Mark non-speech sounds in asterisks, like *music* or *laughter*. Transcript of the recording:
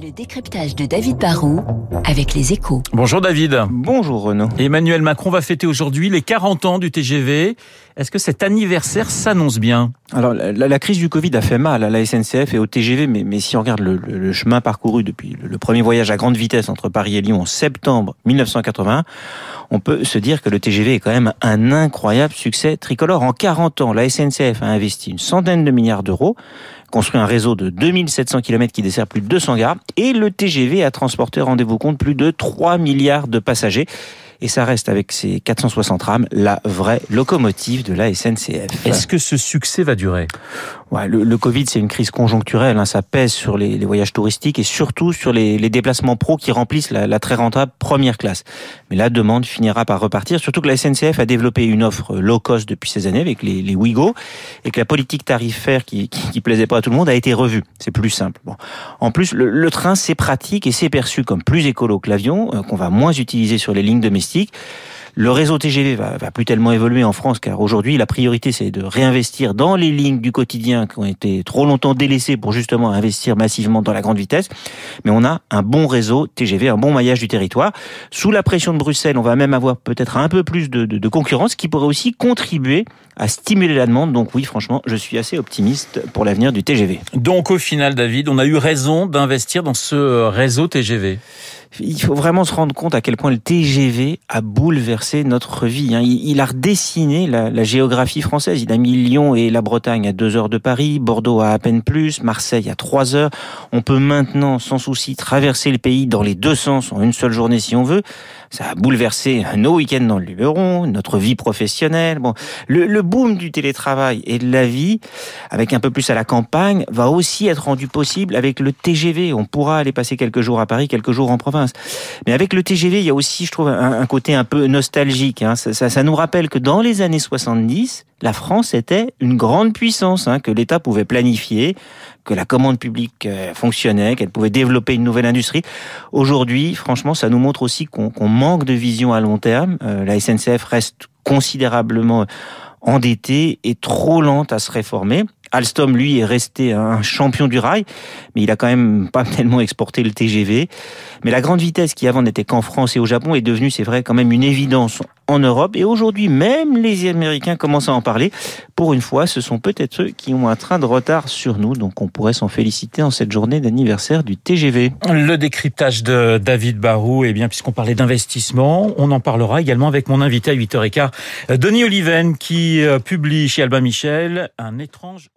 Le décryptage de David Barrault avec les échos. Bonjour David. Bonjour Renaud. Emmanuel Macron va fêter aujourd'hui les 40 ans du TGV. Est-ce que cet anniversaire s'annonce bien? Alors la, la, crise du Covid a fait mal à la SNCF et au TGV, mais, mais si on regarde le, le, le chemin parcouru depuis le, le, premier voyage à grande vitesse entre Paris et Lyon en septembre 1981, on peut se dire que le TGV est quand même un incroyable succès tricolore. En 40 ans, la SNCF a investi une centaine de milliards d'euros construit un réseau de 2700 km qui dessert plus de 200 gares. Et le TGV a transporté, rendez-vous compte, plus de 3 milliards de passagers. Et ça reste avec ses 460 rames la vraie locomotive de la SNCF. Est-ce que ce succès va durer? Ouais, le, le, Covid, c'est une crise conjoncturelle, hein, ça pèse sur les, les, voyages touristiques et surtout sur les, les déplacements pro qui remplissent la, la, très rentable première classe. Mais la demande finira par repartir, surtout que la SNCF a développé une offre low cost depuis ces années avec les, les Ouigo et que la politique tarifaire qui, qui, qui, plaisait pas à tout le monde a été revue. C'est plus simple. Bon. En plus, le, le train, c'est pratique et c'est perçu comme plus écolo que l'avion, euh, qu'on va moins utiliser sur les lignes domestiques le réseau TGV va, va, plus tellement évoluer en France car aujourd'hui la priorité c'est de réinvestir dans les lignes du quotidien qui ont été trop longtemps délaissées pour justement investir massivement dans la grande vitesse. Mais on a un bon réseau TGV, un bon maillage du territoire. Sous la pression de Bruxelles, on va même avoir peut-être un peu plus de, de, de concurrence qui pourrait aussi contribuer à stimuler la demande. Donc oui, franchement, je suis assez optimiste pour l'avenir du TGV. Donc au final, David, on a eu raison d'investir dans ce réseau TGV il faut vraiment se rendre compte à quel point le TGV a bouleversé notre vie. Hein. Il a redessiné la, géographie française. Il a mis Lyon et la Bretagne à deux heures de Paris, Bordeaux à à peine plus, Marseille à trois heures. On peut maintenant, sans souci, traverser le pays dans les deux sens en une seule journée si on veut. Ça a bouleversé nos week-ends dans le Luberon, notre vie professionnelle. Bon, le boom du télétravail et de la vie, avec un peu plus à la campagne, va aussi être rendu possible avec le TGV. On pourra aller passer quelques jours à Paris, quelques jours en province. Mais avec le TGV, il y a aussi, je trouve, un, côté un peu nostalgique. Hein. Ça, nous rappelle que dans les années 70, la France était une grande puissance, hein, que l'État pouvait planifier, que la commande publique euh, fonctionnait, qu'elle pouvait développer une nouvelle industrie. Aujourd'hui, franchement, ça nous montre aussi qu'on qu manque de vision à long terme. Euh, la SNCF reste considérablement endettée et trop lente à se réformer. Alstom, lui, est resté un champion du rail, mais il a quand même *laughs* pas tellement exporté le TGV. Mais la grande vitesse qui avant n'était qu'en France et au Japon est devenue, c'est vrai, quand même une évidence en Europe. Et aujourd'hui, même les Américains commencent à en parler. Pour une fois, ce sont peut-être ceux qui ont un train de retard sur nous. Donc on pourrait s'en féliciter en cette journée d'anniversaire du TGV. Le décryptage de David Barou, eh bien, puisqu'on parlait d'investissement, on en parlera également avec mon invité à 8h15, Denis Oliven, qui publie chez Albin Michel un étrange.